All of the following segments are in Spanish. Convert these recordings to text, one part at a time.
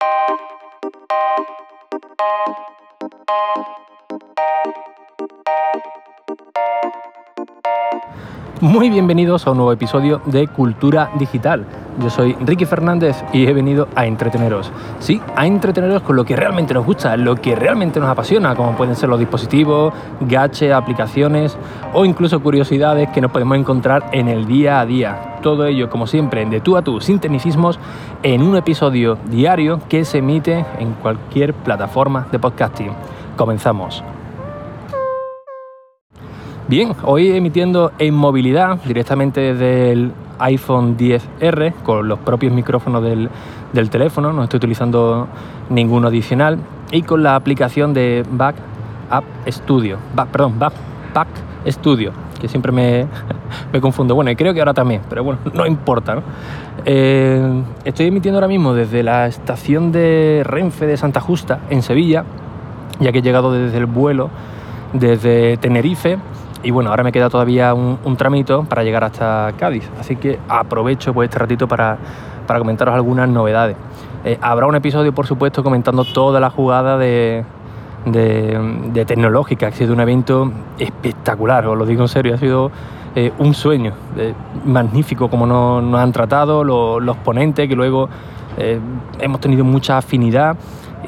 Thank you. Muy bienvenidos a un nuevo episodio de Cultura Digital. Yo soy Ricky Fernández y he venido a entreteneros. Sí, a entreteneros con lo que realmente nos gusta, lo que realmente nos apasiona, como pueden ser los dispositivos, gaches, aplicaciones o incluso curiosidades que nos podemos encontrar en el día a día. Todo ello, como siempre, de tú a tú, sin tecnicismos, en un episodio diario que se emite en cualquier plataforma de podcasting. Comenzamos. Bien, hoy emitiendo en movilidad directamente desde el iPhone 10R con los propios micrófonos del, teléfono, no estoy utilizando ninguno adicional y con la aplicación de Back App Studio, perdón, Backpack Studio, que siempre me, confundo. Bueno, y creo que ahora también, pero bueno, no importa. Eh, estoy emitiendo ahora mismo desde la estación de Renfe de Santa Justa, en Sevilla, ya que he llegado desde el vuelo desde Tenerife y bueno, ahora me queda todavía un, tramito para llegar hasta Cádiz, así que aprovecho pues, este ratito para, comentaros algunas novedades. Eh, habrá un episodio, por supuesto, comentando toda la jugada de, de, tecnológica, ha sido un evento espectacular, os lo digo en serio, ha sido eh, un sueño, eh, magnífico como nos, han tratado los, ponentes, que luego hemos tenido mucha afinidad.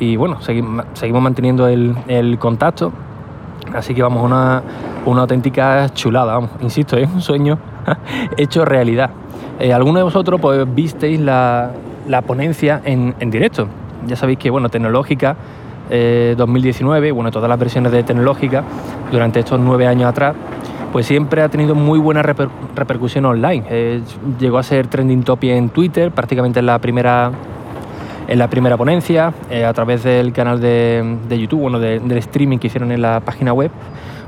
Y bueno, seguimos, manteniendo el, el contacto Así que vamos, una, una auténtica chulada, vamos, insisto, es un sueño hecho realidad. Eh, algunos de vosotros pues visteis la, ponencia en, directo. Ya sabéis que, bueno, Tecnológica 2019, eh, bueno, todas las versiones de Tecnológica durante estos nueve años atrás, pues siempre ha tenido muy buena repercusión online. Eh, llegó a ser trending topic en Twitter, prácticamente en la primera en la primera ponencia, eh, a través del canal de, YouTube, bueno, del streaming que hicieron en la página web,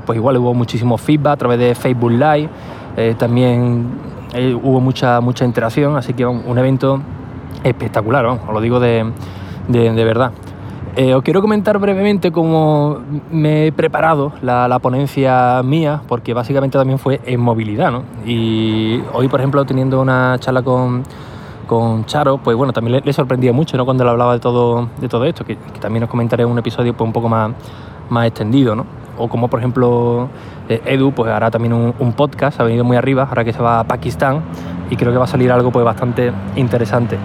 pues igual hubo muchísimo feedback a través de Facebook Live, eh, también eh, hubo mucha, mucha interacción, así que un, evento espectacular, os lo digo de, verdad. os quiero comentar brevemente cómo me he preparado la, la, ponencia mía, porque básicamente también fue en movilidad, ¿no? Y hoy, por ejemplo, teniendo una charla con con Charo, pues bueno, también le, sorprendía mucho ¿no? cuando le hablaba de todo, de todo esto, que, también os comentaré en un episodio pues, un poco más, más extendido, ¿no? O como por ejemplo eh, Edu, pues hará también un, podcast, ha venido muy arriba, ahora que se va a Pakistán, y creo que va a salir algo pues bastante interesante.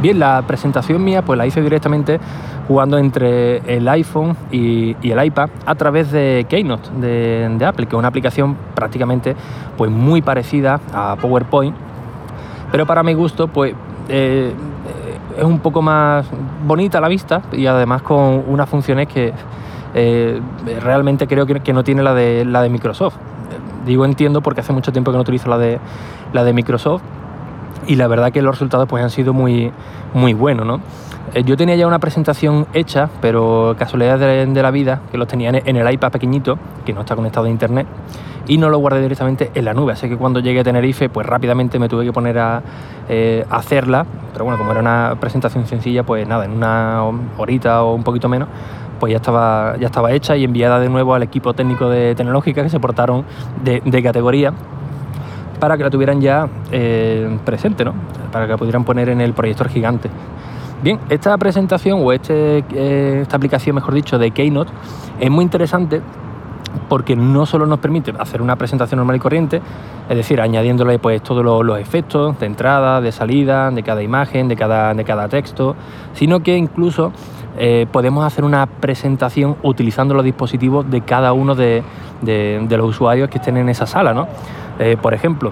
Bien, la presentación mía pues la hice directamente jugando entre el iPhone y, el iPad a través de Keynote de, de, Apple, que es una aplicación prácticamente pues muy parecida a PowerPoint pero para mi gusto, pues eh, es un poco más bonita la vista y además con unas funciones que eh, realmente creo que, no tiene la de, la de Microsoft. Digo entiendo porque hace mucho tiempo que no utilizo la de, la de Microsoft y la verdad que los resultados pues, han sido muy, muy buenos. ¿no? Eh, yo tenía ya una presentación hecha, pero casualidad de, la vida, que los tenía en el iPad pequeñito, que no está conectado a internet, y no lo guardé directamente en la nube. Así que cuando llegué a Tenerife, pues rápidamente me tuve que poner a, eh, hacerla. Pero bueno, como era una presentación sencilla, pues nada, en una horita o un poquito menos, pues ya estaba, ya estaba hecha y enviada de nuevo al equipo técnico de tecnológica que se portaron de, categoría para que la tuvieran ya eh, presente, ¿no? Para que la pudieran poner en el proyector gigante. Bien, esta presentación o este, eh, esta aplicación, mejor dicho, de Keynote es muy interesante porque no solo nos permite hacer una presentación normal y corriente, es decir, añadiéndole pues todos los, efectos de entrada, de salida, de cada imagen, de cada, de cada texto, sino que incluso eh, podemos hacer una presentación utilizando los dispositivos de cada uno de, los usuarios que estén en esa sala. ¿no? Eh, por ejemplo,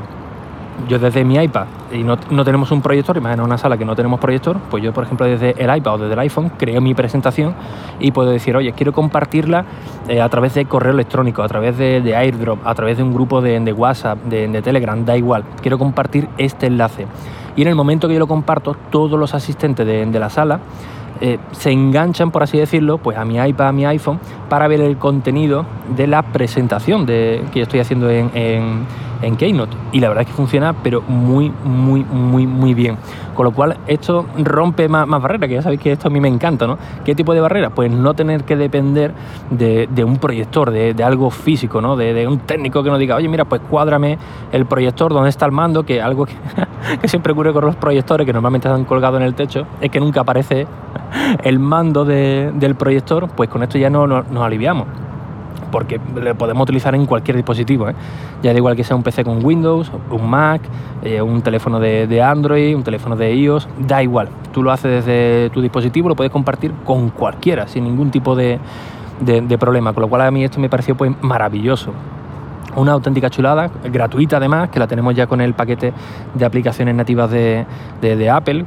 yo desde mi iPad y no, tenemos un proyector, imagina una sala que no tenemos proyector, pues yo por ejemplo desde el iPad o desde el iPhone creo mi presentación y puedo decir, oye, quiero compartirla eh, a través de correo electrónico, a través de, AirDrop, a través de un grupo de, WhatsApp, de, Telegram, da igual, quiero compartir este enlace. Y en el momento que yo lo comparto, todos los asistentes de, la sala eh, se enganchan, por así decirlo, pues a mi iPad, a mi iPhone, para ver el contenido de la presentación de, que yo estoy haciendo en en Keynote. Y la verdad es que funciona, pero muy, muy, muy, muy bien. Con lo cual, esto rompe más, barreras, que ya sabéis que esto a mí me encanta, ¿no? ¿Qué tipo de barreras? Pues no tener que depender de, un proyector, de, algo físico, ¿no? De, un técnico que nos diga, oye, mira, pues cuádrame el proyector, ¿dónde está el mando? Que algo que, siempre ocurre con los proyectores, que normalmente están colgados en el techo, es que nunca aparece el mando del proyector, pues con esto ya no, nos aliviamos porque lo podemos utilizar en cualquier dispositivo. ¿eh? Ya da igual que sea un PC con Windows, un Mac, eh, un teléfono de, Android, un teléfono de iOS, da igual. Tú lo haces desde tu dispositivo, lo puedes compartir con cualquiera, sin ningún tipo de, problema. Con lo cual a mí esto me pareció pues maravilloso una auténtica chulada, gratuita además, que la tenemos ya con el paquete de aplicaciones nativas de, Apple,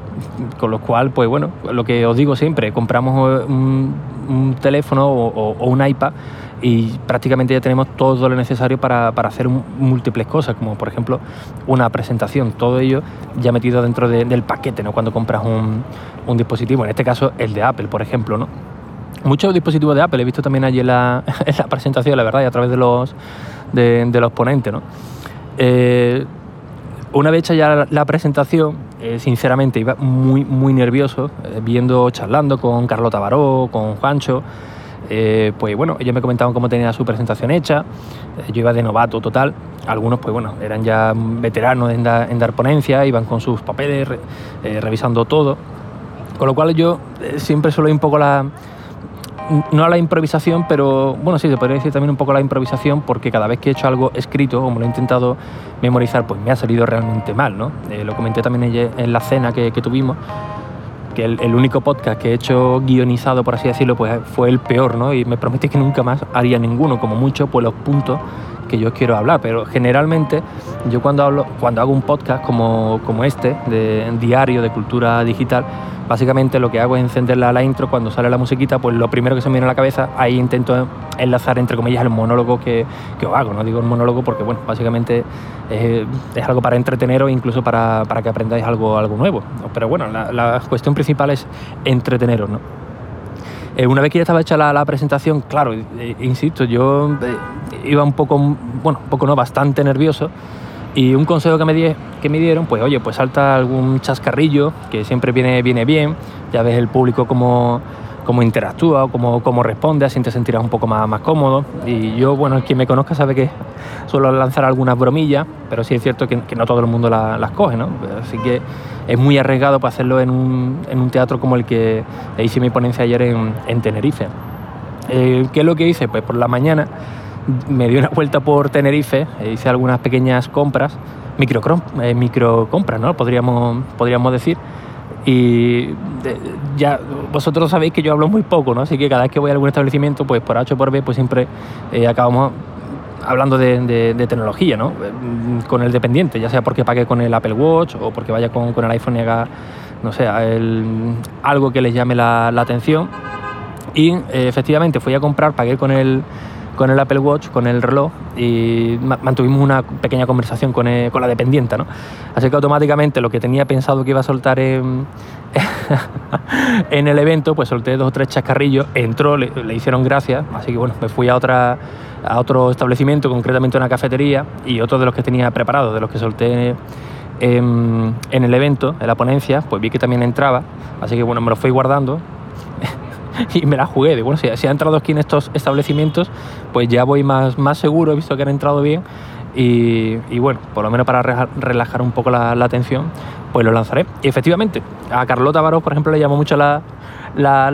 con lo cual, pues bueno, lo que os digo siempre, compramos un, teléfono o, un iPad y prácticamente ya tenemos todo lo necesario para, hacer múltiples cosas, como por ejemplo una presentación, todo ello ya metido dentro del paquete, ¿no? Cuando compras un, dispositivo, en este caso el de Apple, por ejemplo, ¿no? Muchos dispositivos de Apple he visto también allí en la, presentación, la verdad, y a través de los, de, los ponentes, ¿no? Eh, una vez hecha ya la, presentación, eh, sinceramente iba muy, muy nervioso, eh, viendo, charlando con Carlota Baró, con Juancho, eh, pues bueno, ellos me comentaban cómo tenía su presentación hecha, eh, yo iba de novato total, algunos pues bueno, eran ya veteranos en, dar ponencia, iban con sus papeles, eh, revisando todo, con lo cual yo siempre suelo ir un poco la, no a la improvisación, pero bueno, sí, se podría decir también un poco la improvisación, porque cada vez que he hecho algo escrito, como lo he intentado memorizar, pues me ha salido realmente mal, ¿no? lo comenté también en la cena que tuvimos, que el, único podcast que he hecho guionizado, por así decirlo, pues fue el peor, ¿no? Y me prometí que nunca más haría ninguno, como mucho, pues los puntos que yo quiero hablar, pero generalmente yo cuando hablo, cuando hago un podcast como, como este, de diario de cultura digital, básicamente lo que hago es encender la, intro cuando sale la musiquita, pues lo primero que se me viene a la cabeza, ahí intento enlazar entre comillas el monólogo que, que hago, no digo el monólogo porque bueno, básicamente es, algo para entreteneros, incluso para, para, que aprendáis algo, algo nuevo, pero bueno, la, cuestión principal es entreteneros, ¿no? Eh, una vez que ya estaba hecha la, presentación, claro, eh, insisto, yo eh, iba un poco, bueno, un poco no, bastante nervioso. Y un consejo que me, que me dieron, pues oye, pues salta algún chascarrillo, que siempre viene, viene bien, ya ves el público cómo, cómo interactúa o cómo, cómo responde, así te sentirás un poco más, más cómodo. Y yo, bueno, quien me conozca sabe que suelo lanzar algunas bromillas, pero sí es cierto que, no todo el mundo las coge, ¿no? Así que es muy arriesgado para hacerlo en un, en un teatro como el que hice mi ponencia ayer en, en Tenerife. Eh, ¿Qué es lo que hice? Pues por la mañana me di una vuelta por Tenerife, e hice algunas pequeñas compras, micro, eh, ¿no? Podríamos, podríamos decir. Y ya vosotros sabéis que yo hablo muy poco, ¿no? Así que cada vez que voy a algún establecimiento, pues por H o por B, pues siempre eh, acabamos hablando de, tecnología, ¿no? Mm, con el dependiente, ya sea porque pague con el Apple Watch o porque vaya con, el iPhone y haga, no sé, algo que les llame la, atención. Y eh, efectivamente fui a comprar, pagué con el, con el Apple Watch, con el reloj, y mantuvimos una pequeña conversación con, con la dependiente, ¿no? Así que automáticamente lo que tenía pensado que iba a soltar en, el evento, pues solté dos o tres chascarrillos, entró, le, hicieron gracias, así que bueno, me fui a, otra, a otro establecimiento, concretamente una cafetería, y otro de los que tenía preparados, de los que solté en, en el evento, en la ponencia, pues vi que también entraba, así que bueno, me lo fui guardando y me la jugué. De, bueno, si, si ha entrado aquí en estos establecimientos, pues ya voy más, más seguro, he visto que han entrado bien. Y, bueno, por lo menos para relajar un poco la, atención, pues lo lanzaré. Y efectivamente, a Carlota Baró, por ejemplo, le llamó mucho la,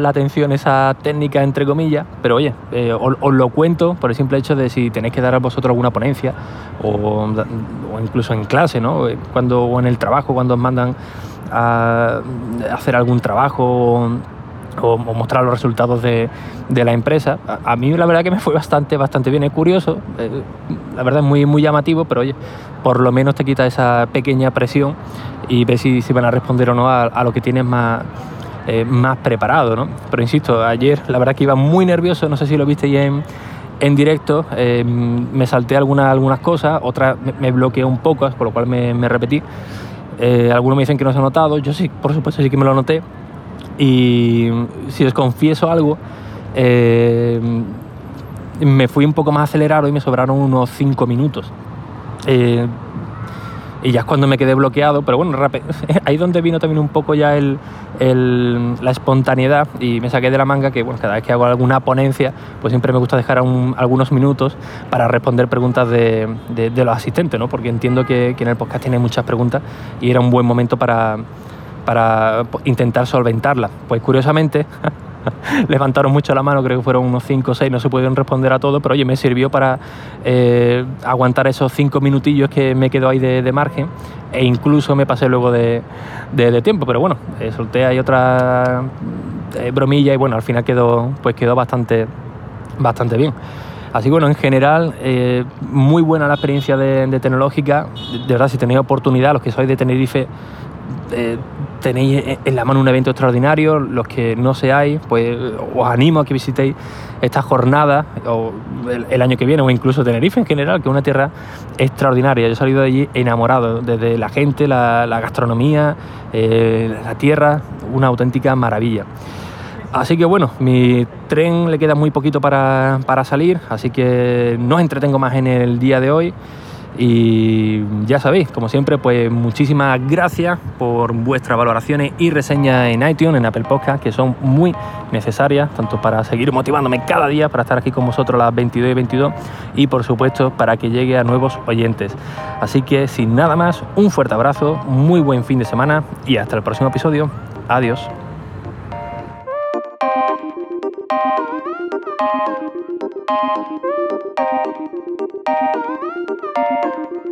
atención esa técnica, entre comillas, pero oye, eh, os, lo cuento por el simple hecho de si tenéis que dar a vosotros alguna ponencia o, incluso en clase, ¿no? Cuando, o en el trabajo, cuando os mandan a hacer algún trabajo o, mostrar los resultados de, la empresa. A, mí la verdad que me fue bastante, bastante bien, es curioso, eh, la verdad es muy, muy llamativo, pero oye, por lo menos te quita esa pequeña presión y ves si, si van a responder o no a, lo que tienes más, eh, más preparado, ¿no? Pero insisto, ayer la verdad que iba muy nervioso, no sé si lo viste ya en, en directo, eh, me salté algunas, algunas cosas, otras me, bloqueé un poco, por lo cual me, me repetí. algunos me dicen que no se ha notado, yo sí, por supuesto sí que me lo noté, y si os confieso algo, eh, me fui un poco más acelerado y me sobraron unos 5 minutos. Eh, y ya es cuando me quedé bloqueado, pero bueno, ahí donde vino también un poco ya el, la espontaneidad y me saqué de la manga que bueno, cada vez que hago alguna ponencia, pues siempre me gusta dejar algunos minutos para responder preguntas de, los asistentes, ¿no? porque entiendo que, que, en el podcast tiene muchas preguntas y era un buen momento para, para intentar solventarlas. Pues curiosamente... levantaron mucho la mano, creo que fueron unos 5 o 6, no se pudieron responder a todo, pero oye, me sirvió para eh, aguantar esos 5 minutillos que me quedó ahí de, margen e incluso me pasé luego de, tiempo, pero bueno, eh, solté ahí otra eh, bromilla y bueno, al final quedó, pues quedó bastante, bastante bien. Así que bueno, en general, muy buena la experiencia de, tecnológica. De, verdad, si tenéis oportunidad, los que sois de Tenerife, tenéis en la mano un evento extraordinario, los que no seáis, pues os animo a que visitéis esta jornada o el, año que viene o incluso Tenerife en general, que es una tierra extraordinaria. Yo he salido de allí enamorado, desde la gente, la, gastronomía, eh, la tierra, una auténtica maravilla. Así que bueno, mi tren le queda muy poquito para, para salir, así que no os entretengo más en el día de hoy. Y ya sabéis, como siempre, pues muchísimas gracias por vuestras valoraciones y reseñas en iTunes, en Apple Podcast, que son muy necesarias, tanto para seguir motivándome cada día, para estar aquí con vosotros las 22 y 22, y por supuesto para que llegue a nuevos oyentes. Así que sin nada más, un fuerte abrazo, muy buen fin de semana y hasta el próximo episodio. Adiós. Thank you.